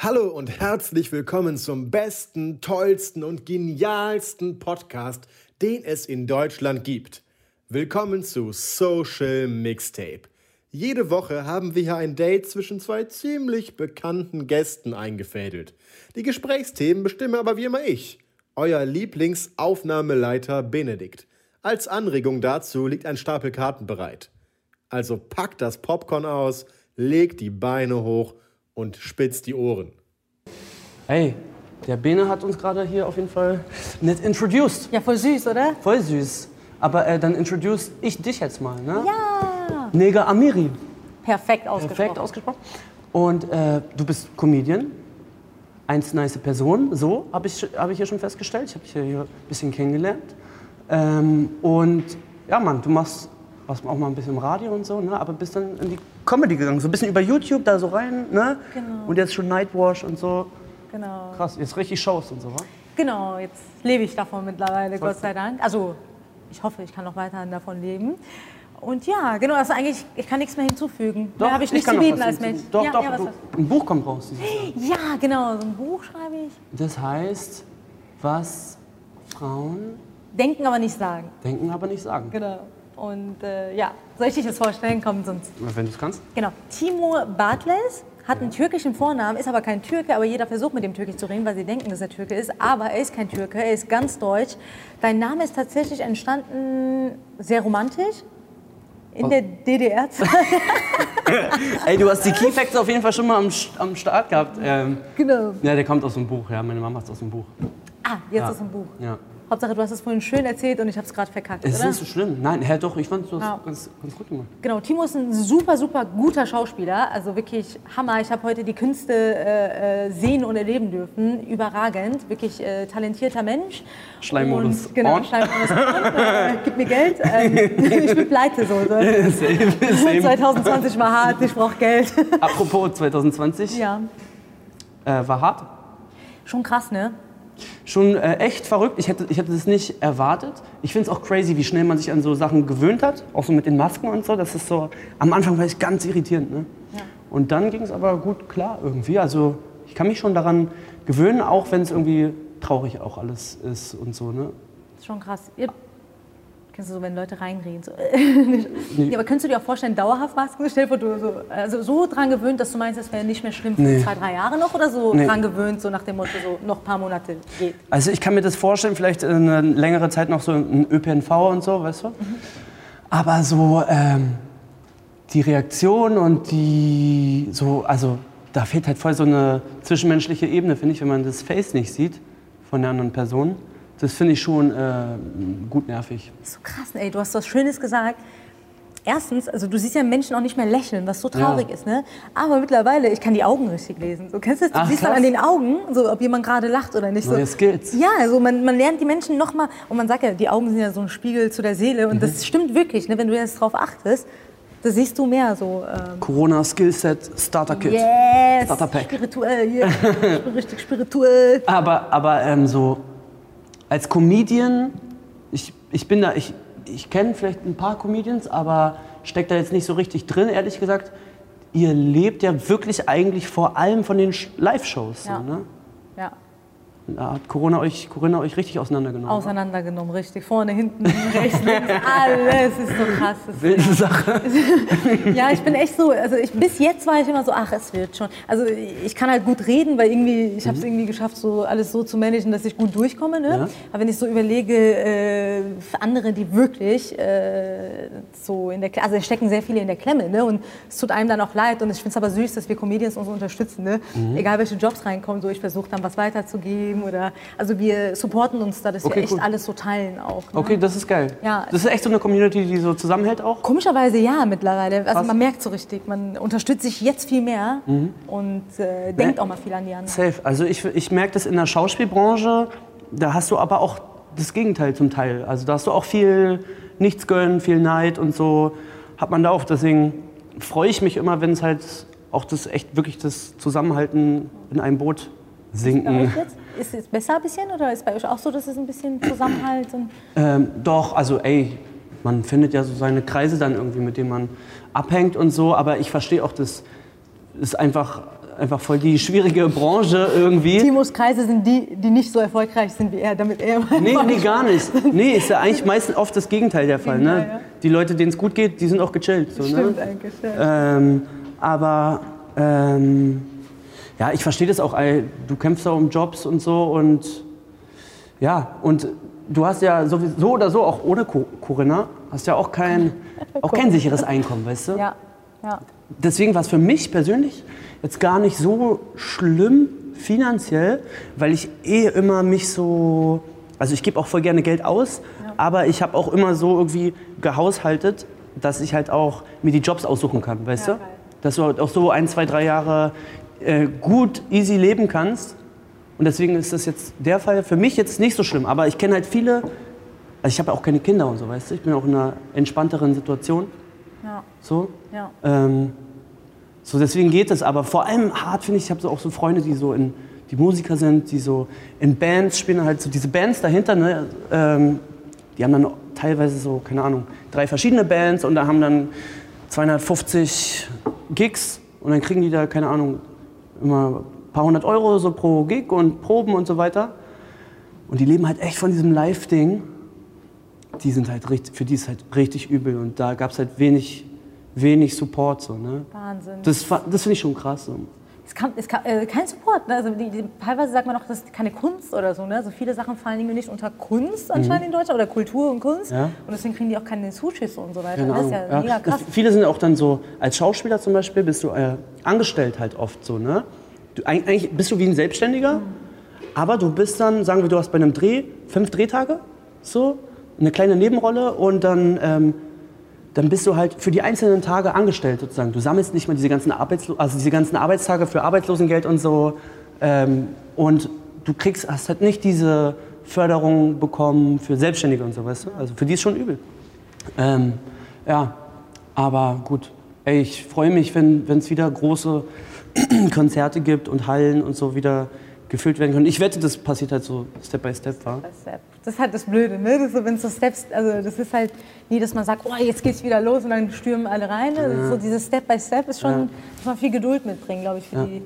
Hallo und herzlich willkommen zum besten, tollsten und genialsten Podcast, den es in Deutschland gibt. Willkommen zu Social Mixtape. Jede Woche haben wir hier ein Date zwischen zwei ziemlich bekannten Gästen eingefädelt. Die Gesprächsthemen bestimme aber wie immer ich euer Lieblingsaufnahmeleiter Benedikt. Als Anregung dazu liegt ein Stapel Karten bereit. Also packt das Popcorn aus, legt die Beine hoch und spitzt die Ohren. Hey, der Bene hat uns gerade hier auf jeden Fall nett introduced. Ja, voll süß, oder? Voll süß. Aber äh, dann introduce ich dich jetzt mal, ne? Ja. Nega Amiri. Perfekt ausgesprochen. Perfekt ausgesprochen. Und äh, du bist Comedian, eins nice Person, so habe ich, hab ich hier schon festgestellt. Ich habe dich hier ein bisschen kennengelernt. Ähm, und ja, Mann, du machst was auch mal ein bisschen im Radio und so, ne? aber bist dann in die Comedy gegangen, so ein bisschen über YouTube da so rein, ne? Genau. Und jetzt schon Nightwash und so. Genau. Krass, jetzt richtig Shows und so, wa? Genau, jetzt lebe ich davon mittlerweile, Gott sei Dank. Also, ich hoffe, ich kann noch weiterhin davon leben. Und ja, genau, also eigentlich, ich kann nichts mehr hinzufügen. Mehr habe ich nicht kann zu bieten als Mensch. Doch, ja, doch, ja, du, ein Buch kommt raus. ja, genau, so ein Buch schreibe ich. Das heißt, was Frauen Denken, aber nicht sagen. denken, aber nicht sagen. Genau. Und äh, ja, soll ich dich das vorstellen? Komm, sonst. Wenn du es kannst. Genau. Timur Bartles hat einen türkischen Vornamen, ist aber kein Türke, aber jeder versucht mit dem Türkisch zu reden, weil sie denken, dass er Türke ist. Aber er ist kein Türke, er ist ganz deutsch. Dein Name ist tatsächlich entstanden sehr romantisch. In der DDR-Zeit. Ey, du hast die Key Facts auf jeden Fall schon mal am, am Start gehabt. Ähm, genau. ja, der kommt aus dem Buch, ja. Meine Mama hat es aus dem Buch. Ah, jetzt Ja. ist ein Buch. Ja. Hauptsache, du hast es vorhin schön erzählt und ich habe es gerade verkackt, Es ist nicht so schlimm. Nein, hä, doch, ich fand hast Ja. ganz, ganz gut gemacht. Genau, Timo ist ein super, super guter Schauspieler. Also wirklich Hammer. Ich habe heute die Künste äh, äh, sehen und erleben dürfen. Überragend. Wirklich äh, talentierter Mensch. Schleimmodus Und, genau, on. Schleimmodus on. Äh, gib mir Geld. Ähm, ich bin pleite so. so. Same, same. 2020 war hart, ich brauche Geld. Apropos 2020, ja, äh, war hart. schon krass, ne? Schon äh, echt verrückt. Ich hätte, ich hätte das nicht erwartet. Ich finde es auch crazy, wie schnell man sich an so Sachen gewöhnt hat. Auch so mit den Masken und so. Das ist so, am Anfang war ich ganz irritierend. Ne? Und dann ging es aber gut klar irgendwie. Also ich kann mich schon daran gewöhnen, auch wenn es irgendwie traurig auch alles ist und so. Ne? Ist schon krass. Ihr, kennst du so, wenn Leute reinreden? So, ja, aber könntest du dir auch vorstellen, dauerhaft Masken? Stell dir vor, du so, also so dran gewöhnt, dass du meinst, das wäre nicht mehr schlimm für Nee. zwei, drei Jahre noch? Oder so Nee. dran gewöhnt, so nach dem Motto, so noch ein paar Monate geht? Also ich kann mir das vorstellen, vielleicht eine längere Zeit noch so ein ÖPNV und so, weißt du? Aber so ähm, die Reaktion und die so, also da fehlt halt voll so eine zwischenmenschliche Ebene, finde ich, wenn man das Face nicht sieht von der anderen Person. Das finde ich schon äh, gut nervig. Das ist so krass, ey, du hast was Schönes gesagt. Erstens, also du siehst ja Menschen auch nicht mehr lächeln, was so traurig Ja. ist, ne? Aber mittlerweile, ich kann die Augen richtig lesen. So, kennst du das? Du Ach, siehst dann an den Augen, so, ob jemand gerade lacht oder nicht. So. Neue Skills. Ja, also man, man lernt die Menschen noch mal und man sagt ja, die Augen sind ja so ein Spiegel zu der Seele und Mhm. das stimmt wirklich, ne? Wenn du jetzt drauf achtest, da siehst du mehr so. Ähm, Corona Skillset Starter Kit. yes, Starter Pack. spirituell, hier. ich bin richtig spirituell. Aber, aber ähm, so als Comedian, ich, ich bin da, ich, ich kenne vielleicht ein paar Comedians, aber steckt da jetzt nicht so richtig drin, ehrlich gesagt. Ihr lebt ja wirklich eigentlich vor allem von den Live-Shows. Ja. So, ne? Ja. Da hat Corona euch, Corona euch richtig auseinandergenommen. Auseinandergenommen, richtig. Vorne, hinten, rechts, links, alles ist so krass. Wilde Sache. Ja, ich bin echt so, also ich, bis jetzt war ich immer so, ach, es wird schon. Also ich kann halt gut reden, weil irgendwie, ich habe es irgendwie geschafft, so alles so zu managen, dass ich gut durchkomme. Ne? Mhm. Ja. Aber wenn ich so überlege, äh, für andere, die wirklich äh, so in der Klemme, also es stecken sehr viele in der Klemme, ne? und es tut einem dann auch leid. Und ich finde es aber süß, dass wir Comedians uns unterstützen. Ne? Mhm. Egal welche Jobs reinkommen, so ich versuche dann was weiterzugeben geben oder also wir supporten uns da, dass Okay, wir echt cool. alles so teilen auch. Ne? Okay, das ist geil. Ja. Das ist echt so eine Community, die so zusammenhält auch. Komischerweise ja mittlerweile. Also Krass. man merkt so richtig, man unterstützt sich jetzt viel mehr und äh, denkt auch mal viel an die anderen. Safe. Also ich, ich merke das in der Schauspielbranche, da hast du aber auch das Gegenteil zum Teil. Also da hast du auch viel Nichtsgönn, viel Neid und so hat man da auch. Deswegen freue ich mich immer, wenn es halt auch das echt wirklich das Zusammenhalten in einem Boot sinken. jetzt? Ist es besser ein bisschen oder ist bei euch auch so, dass es ein bisschen Zusammenhalt und Ähm, doch, also ey, man findet ja so seine Kreise dann irgendwie, mit denen man abhängt und so, aber ich verstehe auch, das ist einfach, einfach voll die schwierige Branche irgendwie. Timos Kreise sind die, die nicht so erfolgreich sind wie er, damit er Nee, nee, gar nicht. Nee, ist ja eigentlich meistens oft das Gegenteil der Fall. Gegenteil, Ne? ja. Die Leute, denen es gut geht, die sind auch gechillt. So, Stimmt ne? eigentlich. Ja. ähm, aber ähm, ja, ich verstehe das auch. Ey, du kämpfst auch um Jobs und so und ja, und du hast ja sowieso oder so auch ohne Co- Corinna hast ja auch kein, auch kein sicheres Einkommen, weißt du? ja, ja. deswegen war es für mich persönlich jetzt gar nicht so schlimm finanziell, weil ich eh immer mich so, also ich gebe auch voll gerne Geld aus, aber ich habe auch immer so irgendwie gehaushaltet, dass ich halt auch mir die Jobs aussuchen kann, weißt Ja, du? Dass du halt auch so ein, zwei, drei Jahre äh, gut, easy leben kannst. Und deswegen ist das jetzt der Fall für mich jetzt nicht so schlimm. Aber ich kenne halt viele, also ich habe auch keine Kinder und so, weißt du? Ich bin auch in einer entspannteren Situation. ja, So. ja. Ähm, so deswegen geht es, aber vor allem hart finde ich, ich habe so auch so Freunde, die so in, die Musiker sind, die so in Bands spielen, halt so diese Bands dahinter, ne, ähm, die haben dann teilweise so, keine Ahnung, drei verschiedene Bands und da haben dann 250 Gigs und dann kriegen die da, keine Ahnung, immer ein paar hundert Euro so pro Gig und Proben und so weiter. Und die leben halt echt von diesem Live-Ding. Die sind halt richtig, für die ist halt richtig übel und da gab es halt wenig, wenig Support so, ne? Wahnsinn. Das, das finde ich schon krass. So. Es kam, es kam äh, kein Support. Ne? Also die, die, teilweise sagt man auch, das ist keine Kunst oder so. Ne? Also viele Sachen fallen irgendwie nicht unter Kunst anscheinend in Deutschland oder Kultur und Kunst. Mhm. Ja. Und deswegen kriegen die auch keine Zuschüsse und so weiter. Keine das ist Ahnung. ja, mega krass. Das, viele sind auch dann so, als Schauspieler zum Beispiel, bist du äh, angestellt halt oft so, ne? Du, eig- eigentlich bist du wie ein Selbstständiger, aber du bist dann, sagen wir, du hast bei einem Dreh fünf Drehtage, so, eine kleine Nebenrolle und dann, ähm, dann bist du halt für die einzelnen Tage angestellt sozusagen. Du sammelst nicht mal diese ganzen, Arbeitslo also diese ganzen Arbeitstage für Arbeitslosengeld und so ähm, und du kriegst, hast halt nicht diese Förderung bekommen für Selbstständige und so, weißt du? Also für die ist schon übel. Ähm, ja, aber gut. Ey, ich freue mich, wenn es wieder große Konzerte gibt und Hallen und so wieder gefüllt werden können. Ich wette, das passiert halt so Step by Step, war. Das ist halt das Blöde, ne? Das ist so, wenn so Steps, also das ist halt nie, dass man sagt, oh, jetzt geht's wieder los und dann stürmen alle rein. Ne? So dieses Step by Step ist schon, Ja. muss man viel Geduld mitbringen, glaube ich, für Ja. die.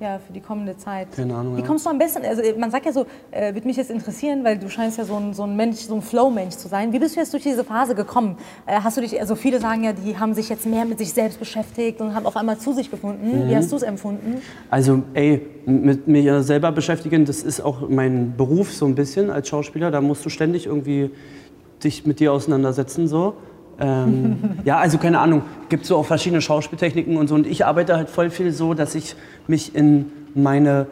Ja, für die kommende Zeit. Keine Ahnung, Wie kommst du am besten, also man sagt ja so, äh, würde mich jetzt interessieren, weil du scheinst ja so ein, so ein Mensch, so ein Flow-Mensch zu sein. Wie bist du jetzt durch diese Phase gekommen? Äh, hast du dich, also viele sagen ja, die haben sich jetzt mehr mit sich selbst beschäftigt und haben auf einmal zu sich gefunden. Mhm. Wie hast du es empfunden? Also, ey, mit mir selber beschäftigen, das ist auch mein Beruf so ein bisschen als Schauspieler. Da musst du ständig irgendwie dich mit dir auseinandersetzen, so. Ähm, ja, also keine Ahnung, gibt so auch verschiedene Schauspieltechniken und so. Und ich arbeite halt voll viel so, dass ich mich in meine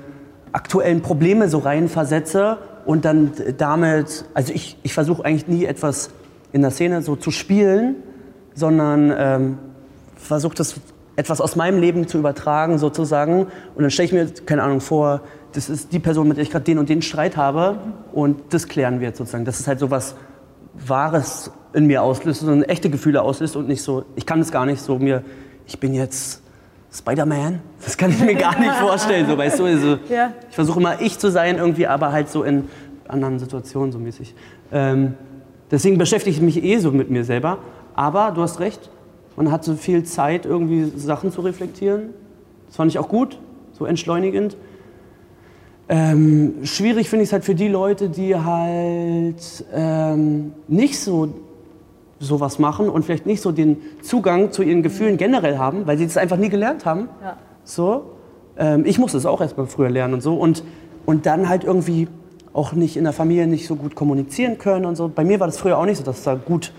aktuellen Probleme so reinversetze und dann damit, also ich, ich versuche eigentlich nie etwas in der Szene so zu spielen, sondern ähm, versuche das etwas aus meinem Leben zu übertragen sozusagen. Und dann stelle ich mir, keine Ahnung, vor, das ist die Person, mit der ich gerade den und den Streit habe und das klären wir jetzt sozusagen. Das ist halt so was Wahres in mir auslöst, so echte Gefühle auslöst und nicht so, ich kann es gar nicht so mir, ich bin jetzt Spider-Man, das kann ich mir gar nicht vorstellen, so weißt du. Also, Ja. Ich versuche immer ich zu sein irgendwie, aber halt so in anderen Situationen so mäßig. Ähm, deswegen beschäftige ich mich eh so mit mir selber. Aber du hast recht, man hat so viel Zeit, irgendwie Sachen zu reflektieren. Das fand ich auch gut, so entschleunigend. Ähm, schwierig finde ich es halt für die Leute, die halt ähm, nicht so sowas machen und vielleicht nicht so den Zugang zu ihren Gefühlen generell haben, weil sie das einfach nie gelernt haben. Ja. So. Ähm, ich musste es auch erst mal früher lernen und so. Und, und dann halt irgendwie auch nicht in der Familie nicht so gut kommunizieren können und so. Bei mir war das früher auch nicht so, dass da gut.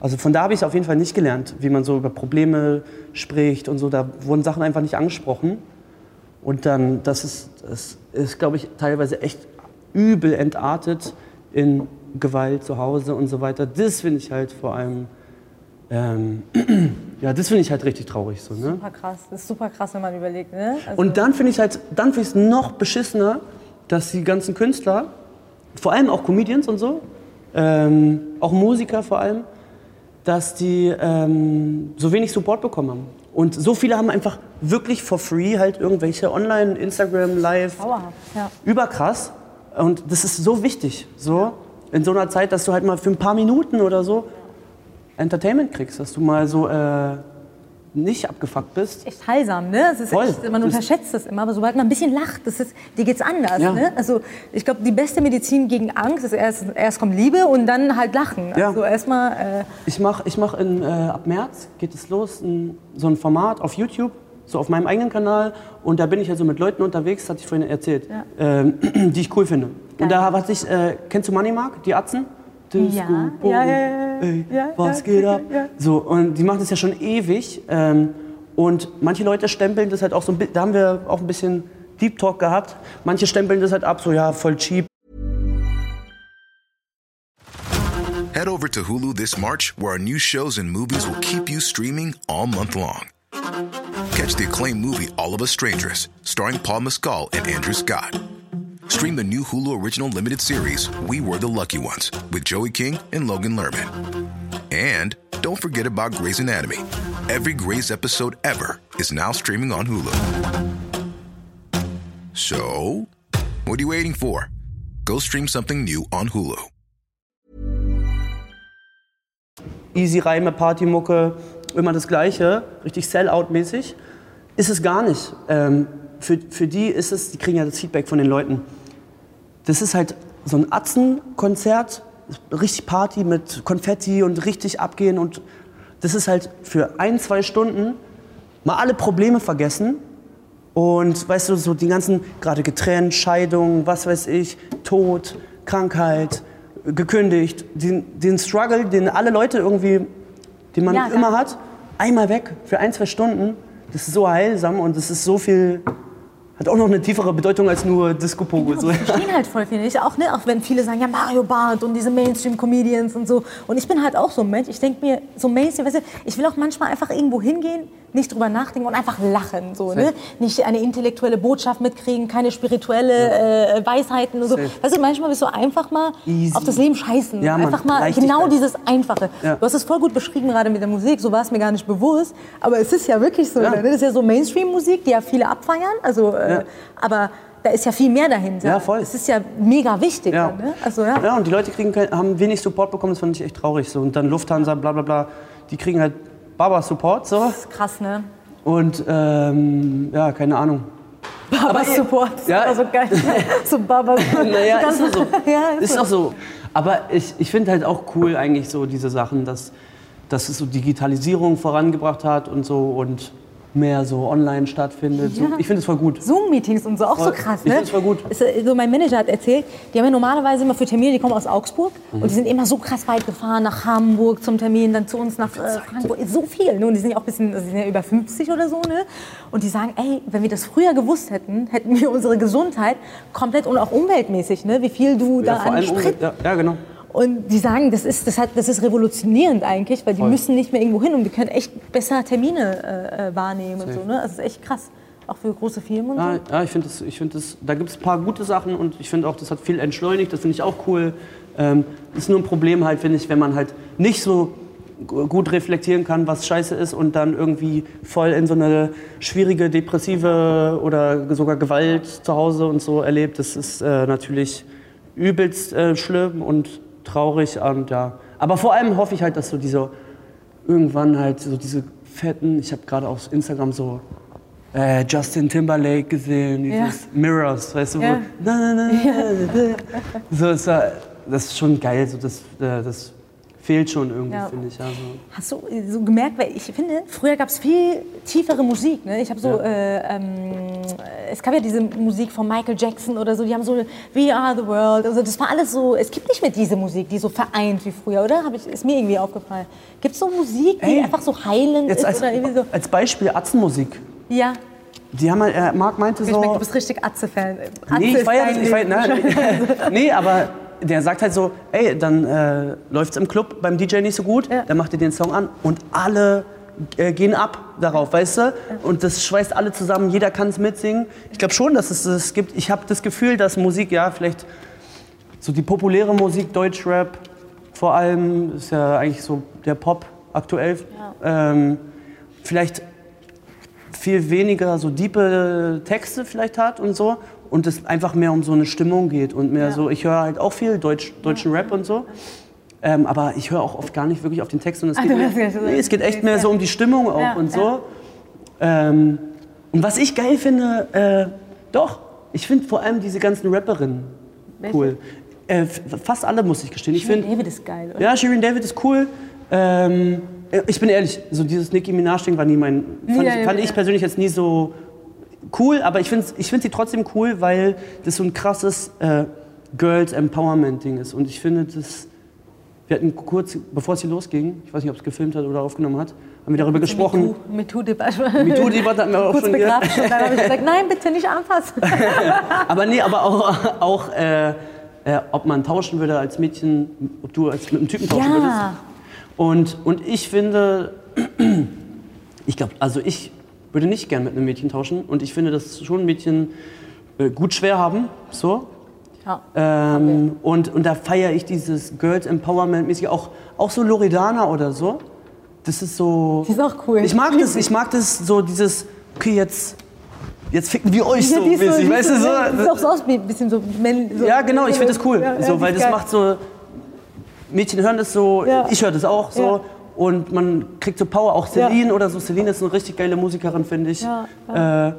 Also von da habe ich es auf jeden Fall nicht gelernt, wie man so über Probleme spricht und so. Da wurden Sachen einfach nicht angesprochen. Und dann, das ist, das ist glaube ich, teilweise echt übel entartet in Gewalt zu Hause und so weiter. Das finde ich halt vor allem, ähm, ja, das finde ich halt richtig traurig. So, ne? Super krass. Das ist super krass, wenn man überlegt. Ne? Also Und dann finde ich halt, dann finde ich es noch beschissener, dass die ganzen Künstler, vor allem auch Comedians und so, ähm, auch Musiker vor allem, dass die ähm, so wenig Support bekommen haben. Und so viele haben einfach wirklich for free halt irgendwelche Online, Instagram, Live, Dauerhaft, ja. überkrass. Und das ist so wichtig, so in so einer Zeit, dass du halt mal für ein paar Minuten oder so Entertainment kriegst, dass du mal so äh, nicht abgefuckt bist. echt heilsam, ne? Es ist Voll. echt, man Das- unterschätzt das immer, aber sobald man ein bisschen lacht, das ist, dir geht's anders, Ja. ne? Also ich glaube, die beste Medizin gegen Angst ist erst, erst kommt Liebe und dann halt Lachen. Ja. Also erstmal, äh, Ich mache ich mach in, äh, ab März geht es los, ein, so ein Format auf YouTube, so auf meinem eigenen Kanal. Und da bin ich also mit Leuten unterwegs, hatte ich vorhin erzählt, Ja. ähm, die ich cool finde. Und Geil. da hatte ich, äh, kennst du Money Mark, die Atzen? Disco, Boom, Ja, ja, ja, ja. Ey, Ja, was ja, geht ab? ja. So, und die machen das ja schon ewig. Ähm, und manche Leute stempeln das halt auch so ein bisschen, da haben wir auch ein bisschen Deep Talk gehabt. Manche stempeln das halt ab, so ja, voll cheap. Head over to Hulu this March, where our new shows and movies will keep you streaming all month long. Catch the acclaimed movie All of Us Strangers, starring Paul Mescal and Andrew Scott. Stream the new Hulu original limited series We Were the Lucky Ones with Joey King and Logan Lerman. And don't forget about Grey's Anatomy. Every Grey's episode ever is now streaming on Hulu. So, what are you waiting for? Go stream something new on Hulu. easy Reime, Partymucke, immer das Gleiche, richtig Sellout-mäßig, ist es gar nicht. Ähm, für, für die ist es, die kriegen ja das Feedback von den Leuten. Das ist halt so ein Atzenkonzert, richtig Party mit Konfetti und richtig abgehen und das ist halt für ein, zwei Stunden mal alle Probleme vergessen und weißt du, so die ganzen, gerade getrennt, Scheidung, was weiß ich, Tod, Krankheit, gekündigt, den, den Struggle, den alle Leute irgendwie, den man Ja, immer hat, einmal weg für ein, zwei Stunden. Das ist so heilsam und das ist so viel, hat auch noch eine tiefere Bedeutung als nur Disco-Pogo. So. Die verstehen halt voll viele nicht. Auch, ne, auch wenn viele sagen, ja, Mario Barth und diese Mainstream-Comedians und so. Und ich bin halt auch so ein Mensch. Ich denke mir, so Mainstream, weißt du, ich will auch manchmal einfach irgendwo hingehen, nicht drüber nachdenken und einfach lachen. So, ne? Nicht eine intellektuelle Botschaft mitkriegen, keine spirituelle äh, Weisheiten und so. Safe. Weißt du, manchmal bist du einfach mal Easy. auf das Leben scheißen. Ja, Mann, einfach mal Leichtigkeit. genau dieses Einfache. Ja. Du hast es voll gut beschrieben gerade mit der Musik, so war es mir gar nicht bewusst. Aber es ist ja wirklich so. Ne? Das ist ja so Mainstream-Musik, die ja viele abfeiern. Also, äh. Aber da ist ja viel mehr dahinter. Ja, voll. Das ist ja mega wichtig. Ja. Ne? Also, ja. ja, und die Leute kriegen haben wenig Support bekommen, das fand ich echt traurig. So. Und dann Lufthansa, bla bla bla, die kriegen halt Baba-Support. So. Das ist krass, ne? Und ähm, ja, keine Ahnung. Baba Support. Das Ja. war so geil. so Baba. Naja, ist doch so. ja, ist, Ist auch so. Aber ich, ich finde halt auch cool eigentlich so diese Sachen, dass, dass es so Digitalisierung vorangebracht hat und so und mehr so online stattfindet. So, Ja. ich finde es voll gut. Zoom-Meetings und so, auch so Voll. krass, Ich ne? find's voll gut. So mein Manager hat erzählt, die haben ja normalerweise immer für Termine, die kommen aus Augsburg Mhm. und die sind immer so krass weit gefahren, nach Hamburg zum Termin, dann zu uns nach äh, Frankfurt, so viel, ne? Und die sind ja auch ein bisschen, also die sind ja über 50 oder so, ne? Und die sagen, ey, wenn wir das früher gewusst hätten, hätten wir unsere Gesundheit komplett und auch umweltmäßig, ne? Wie viel du da Ja, vor an Sprit ja, ja, genau. Und die sagen, das ist, das, hat, das ist revolutionierend eigentlich, weil die Voll. müssen nicht mehr irgendwo hin und die können echt besser Termine äh, äh, wahrnehmen und so. Ne? Das ist echt krass. Auch für große Firmen und Ja, so. ja ich finde das, ich find das, da gibt es ein paar gute Sachen und ich finde auch, das hat viel entschleunigt, das finde ich auch cool. Ähm, ist nur ein Problem halt, finde ich, wenn man halt nicht so gu- gut reflektieren kann, was scheiße ist und dann irgendwie voll in so eine schwierige, depressive oder sogar Gewalt zu Hause und so erlebt. Das ist äh, natürlich übelst äh, schlimm und traurig und ja. Aber vor allem hoffe ich halt, dass so diese irgendwann halt so diese fetten, ich habe gerade auf Instagram so äh, Justin Timberlake gesehen, dieses Mirrors, weißt du, Ja. wo, na, na, na, na, na. so ist da, das ist schon geil, so das, äh, das fehlt schon irgendwie, Ja. finde ich. Also. Hast du äh, so gemerkt, weil ich finde, früher gab es viel tiefere Musik. Ne? Ich habe so, äh, ähm, es gab ja diese Musik von Michael Jackson oder so, die haben so We Are the World. Also das war alles so, es gibt nicht mehr diese Musik, die so vereint wie früher, oder? Ich, ist mir irgendwie aufgefallen. Gibt es so Musik, die Ey, einfach so heilend ist als, oder irgendwie so? als Beispiel Atzenmusik. Ja. die haben äh, Marc meinte Ich so. merke, du bist richtig Atze-Fan. Atze Nee, ich ist feier dein das, ich feier, Leben. nein, nee, aber der sagt halt so, ey, dann äh, läuft's im Club beim DJ nicht so gut, Ja. dann macht ihr den Song an und alle äh, gehen ab darauf, weißt du? Und das schweißt alle zusammen, jeder kann es mitsingen. Ich glaube schon, dass es das gibt. Ich habe das Gefühl, dass Musik, ja, vielleicht so die populäre Musik, Deutschrap vor allem, ist ja eigentlich so der Pop aktuell, ähm, vielleicht viel weniger so diepe Texte vielleicht hat und so und es einfach mehr um so eine Stimmung geht und mehr Ja. so, ich höre halt auch viel Deutsch, deutschen Rap und so, ähm, aber ich höre auch oft gar nicht wirklich auf den Text und es Ah, geht, mehr, ja nee, es geht echt mehr so um die Stimmung auch Ja, und ja. so. Ähm, und was ich geil finde, äh, doch, ich finde vor allem diese ganzen Rapperinnen Welche? cool. Äh, fast alle muss ich gestehen. Ich Shirin David ist geil, oder? ja, Shirin David ist cool. Ähm, ich bin ehrlich, so dieses Nicki Minaj-Ding war nie mein. Fand, Ja, ich, ja, fand ja. ich persönlich jetzt nie so cool, aber ich finde ich find sie trotzdem cool, weil das so ein krasses äh, Girls Empowerment-Ding ist. Und ich finde, das. Wir hatten kurz, bevor es hier losging, ich weiß nicht, ob es gefilmt hat oder aufgenommen hat, haben wir darüber gesprochen. MeToo-Debatte. MeToo-Debatte hatten wir auch Kurz schon. Begraben. Und dann habe ich gesagt, nein, bitte nicht anfassen. Aber nee, aber auch, auch äh, äh, ob man tauschen würde als Mädchen, ob du als mit einem Typen tauschen würdest. Ja. Und, und ich finde, ich glaube, also ich würde nicht gern mit einem Mädchen tauschen. Und ich finde, dass schon Mädchen äh, gut schwer haben. So. Ja. Ähm, und, und da feiere ich dieses Girls Empowerment mäßig auch, auch so Loredana oder so. Das ist so. Die ist auch cool. Ich mag das, ich mag das so dieses, okay, jetzt, jetzt ficken wir euch so die ist mäßig, die weißt du ist so. Sieht auch so aus wie ein bisschen so männlich. So Ja, genau, ich finde das cool. Ja, ja, so, weil das geil. macht so. Mädchen hören das so, Ja. ich höre das auch so. Ja. Und man kriegt so Power. Auch Ja. Celine oder so. Celine ist eine richtig geile Musikerin, finde ich. Ja, Äh,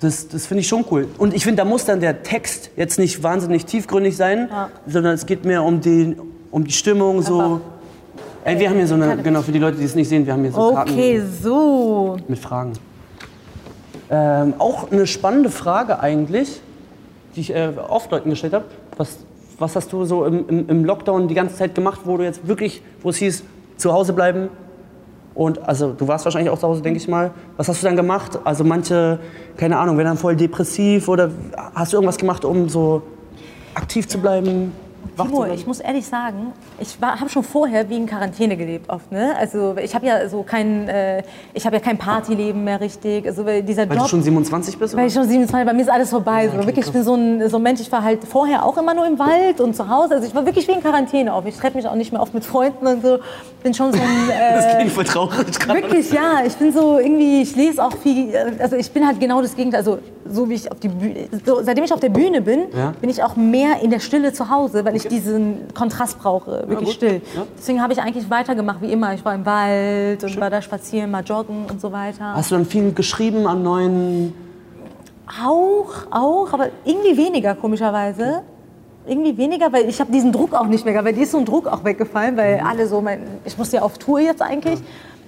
das das finde ich schon cool. Und ich finde, da muss dann der Text jetzt nicht wahnsinnig tiefgründig sein, Ja. sondern es geht mehr um die, um die Stimmung. So. Ey, wir haben hier so eine, genau, für die Leute, die es nicht sehen, wir haben hier so Karten Okay, so. mit Fragen. Ähm, auch eine spannende Frage eigentlich, die ich äh, oft Leuten gestellt habe. Was, was hast du so im, im, im Lockdown die ganze Zeit gemacht, wo du jetzt wirklich, wo es hieß, zu Hause bleiben? Und also du warst wahrscheinlich auch zu Hause, denke ich mal. Was hast du dann gemacht? Also manche, keine Ahnung, werden dann voll depressiv oder hast du irgendwas gemacht, um so aktiv zu bleiben? Timo, ich muss ehrlich sagen, ich habe schon vorher wie in Quarantäne gelebt oft. Ne? Also ich habe ja so kein, äh, ich habe ja kein Partyleben mehr richtig. Also weil dieser Weil Job, du schon 27 bist? weil Oder? ich schon 27, bei mir ist alles vorbei. so. Wirklich, ich bin so ein, so ein Mensch, ich war halt vorher auch immer nur im Wald und zu Hause. Also ich war wirklich wie in Quarantäne auf. Ich treffe mich auch nicht mehr oft mit Freunden und so. Bin schon so ein... Das Äh, klingt voll traurig gerade. Wirklich, ja. Ich bin so irgendwie, ich lese auch viel. Also ich bin halt genau das Gegenteil. Also so wie ich auf die Bühne, so, seitdem ich auf der Bühne bin, Ja. bin ich auch mehr in der Stille zu Hause, weil ich diesen Kontrast brauche, wirklich gut. still. Ja. Deswegen habe ich eigentlich weitergemacht wie immer. Ich war im Wald und war da spazieren, mal joggen und so weiter. Hast du dann viel geschrieben an neuen Auch, auch, aber irgendwie weniger komischerweise. Irgendwie weniger, weil ich habe diesen Druck auch nicht mehr gehabt, weil dir ist so ein Druck auch weggefallen, weil alle so, mein, ich musste ja auf Tour jetzt eigentlich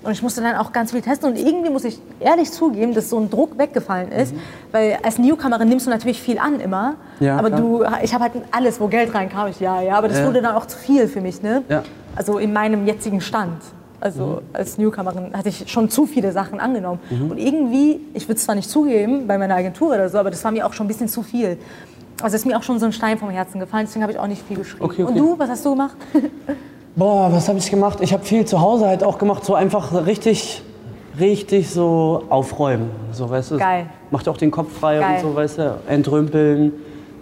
und ich musste dann auch ganz viel testen und irgendwie muss ich ehrlich zugeben, dass so ein Druck weggefallen ist, weil als Newcomerin nimmst du natürlich viel an immer, Ja, aber klar. du, ich habe halt alles, wo Geld reinkam, ich ja, ja, aber das Ja. wurde dann auch zu viel für mich, ne? Ja. Also in meinem jetzigen Stand. Also als Newcomerin hatte ich schon zu viele Sachen angenommen. Und irgendwie, ich würde es zwar nicht zugeben bei meiner Agentur oder so, aber das war mir auch schon ein bisschen zu viel. Also ist mir auch schon so ein Stein vom Herzen gefallen, deswegen habe ich auch nicht viel geschrieben. Okay, okay. Und du, was hast du gemacht? Boah, was habe ich gemacht? Ich habe viel zu Hause halt auch gemacht, so einfach richtig, richtig so aufräumen. So, weißt du? Geil. Macht auch den Kopf frei Geil. und so, weißt du? Entrümpeln.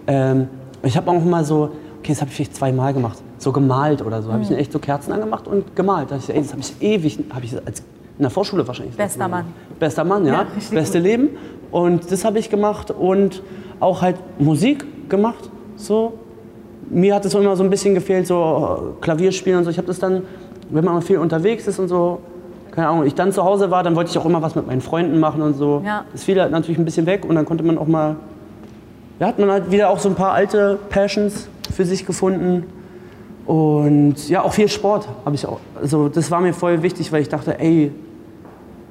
Ähm, ich habe auch mal so, okay, das habe ich vielleicht zweimal gemacht, so gemalt oder so. Habe ich Mhm. echt so Kerzen angemacht und gemalt. Da hab ich, ey, das habe ich ewig, habe ich als in der Vorschule wahrscheinlich. Bester Mann. Bester Mann, ja. Ja, Beste Leben. Und das habe ich gemacht und auch halt Musik gemacht, so mir hat es immer so ein bisschen gefehlt, so Klavierspielen und so. Ich habe das dann, wenn man mal viel unterwegs ist und so, keine Ahnung, ich dann zu Hause war, dann wollte ich auch immer was mit meinen Freunden machen und so. Ja. Das fiel halt natürlich ein bisschen weg und dann konnte man auch mal, ja, hat man halt wieder auch so ein paar alte Passions für sich gefunden. Und ja, auch viel Sport habe ich auch. Also das war mir voll wichtig, weil ich dachte, ey,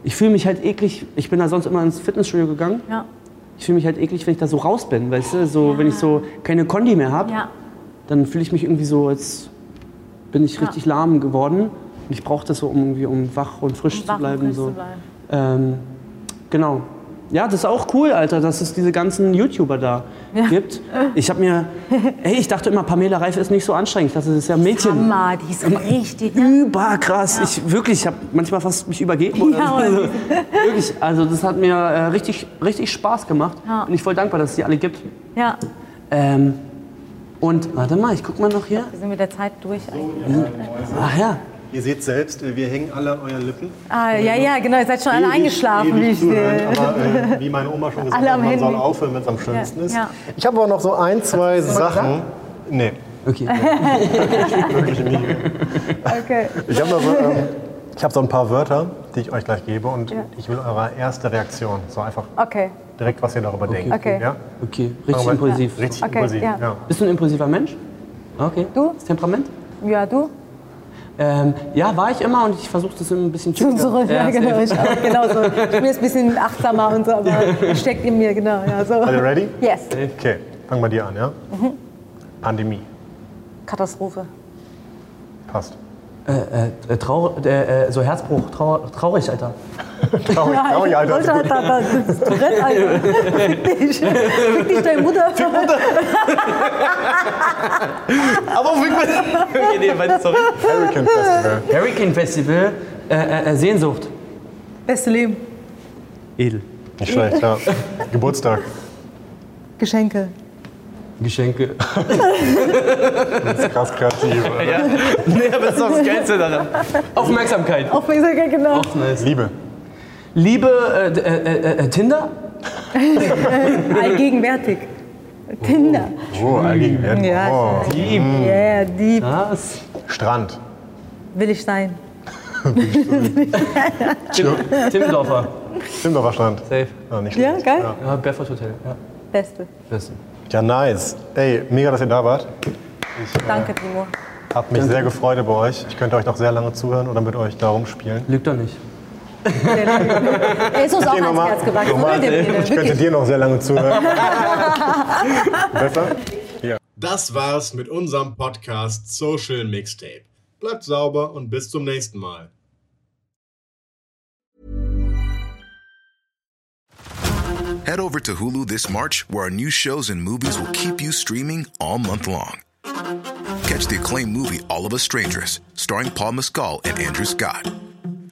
ich fühle mich halt eklig. Ich bin da sonst immer ins Fitnessstudio gegangen. Ja. Ich fühle mich halt eklig, wenn ich da so raus bin, weißt du? So, wenn ich so keine Kondi mehr habe Ja. Dann fühle ich mich irgendwie so, als bin ich Ja. richtig lahm geworden. Und ich brauche das so, um, irgendwie, um wach und frisch Um zu bleiben. frisch so. zu bleiben. Ähm, genau. ja, das ist auch cool, Alter, dass es diese ganzen YouTuber da gibt. Ich habe mir, ey, ich dachte immer, Pamela Reif ist nicht so anstrengend. Das ist ja ein Mädchen. Hammer, die ist richtig. Ne? Überkrass. Ich wirklich, ich habe manchmal fast mich übergeben. Oder Ja, also, wirklich, also das hat mir äh, richtig, richtig Spaß gemacht. Ja. Und ich voll dankbar, dass es die alle gibt. Ja, Ähm, und warte mal, ich guck mal noch hier. wir sind mit der Zeit durch eigentlich. Ach ja. Ihr seht selbst, wir hängen alle an euren Lippen. Ah, ja, ja, genau, ihr seid schon alle eingeschlafen, wie ich sehe. Aber äh, wie meine Oma schon gesagt Alle hat, am man soll aufhören, wenn es am schönsten Ja, ist. ja. Ich habe aber noch so ein, zwei Sachen. Nee, Okay. wirklich. Okay. Ich habe so, ähm, ich hab so ein paar Wörter, die ich euch gleich gebe und Ja. ich will eure erste Reaktion. So einfach Okay, direkt, was ihr darüber denkt. Okay. Ja? Okay, richtig wir- impulsiv. Richtig Okay, impulsiv. ja. Ja. Bist du ein impulsiver Mensch? Okay. Du? Das Temperament? ja, du? Ähm, ja, war ich immer und ich versuche das ein bisschen Zu zurück, ja, safe. genau. Ich auch, genau so. Ich bin jetzt ein bisschen achtsamer und so, aber es steckt in mir, genau. Ja, so. Are you ready? Yes, Okay, fangen wir dir an, ja? Mhm. Pandemie. Katastrophe. Passt. Äh, äh, trau äh, äh, so Herzbruch, trau traurig, Alter. Traurig, traurig, Alter. Alter, Alter, Alter, das ist Tourette, Alter. Fick dich. Fick dich, deine Mutter. Aber okay, nee, warte, sorry. Hurricane Festival. Hurricane Festival, äh, äh, äh, Sehnsucht. Beste Leben. Edel. Nicht schlecht, ja. Geburtstag. Geschenke. Geschenke. Das ist krass kreativ. ja. Nee, aber das ist doch das Geilste daran. Aufmerksamkeit. Aufmerksamkeit, genau. Auch nice. Liebe. Liebe, äh, äh, äh, äh, Tinder? Allgegenwärtig. Tinder. Oh, allgegenwärtig. Ja, Oh. Lieb. Yeah, die Was? Strand. will ich sein. Tim, Timmendorfer. Timmendorfer Strand. Safe. Ja, nicht Ja, geil. Ja, Barefoot Hotel. Ja. Beste. Beste. Ja, nice. Ey, mega, dass ihr da wart. Danke, Timo. Hab mich sehr gefreut über euch. Ich könnte euch noch sehr lange zuhören oder mit euch da rumspielen. Lügt doch nicht. Ist uns auch ans. Herz gewachsen. Bene? Ich könnte dir noch sehr lange zuhören. Besser? Ja. Das war's mit unserem Podcast Social Mixtape. Bleibt sauber und bis zum nächsten Mal. Head over to Hulu this March, where our new shows and movies will keep you streaming all month long. Catch the acclaimed movie All of Us Strangers, starring Paul Mescal and Andrew Scott.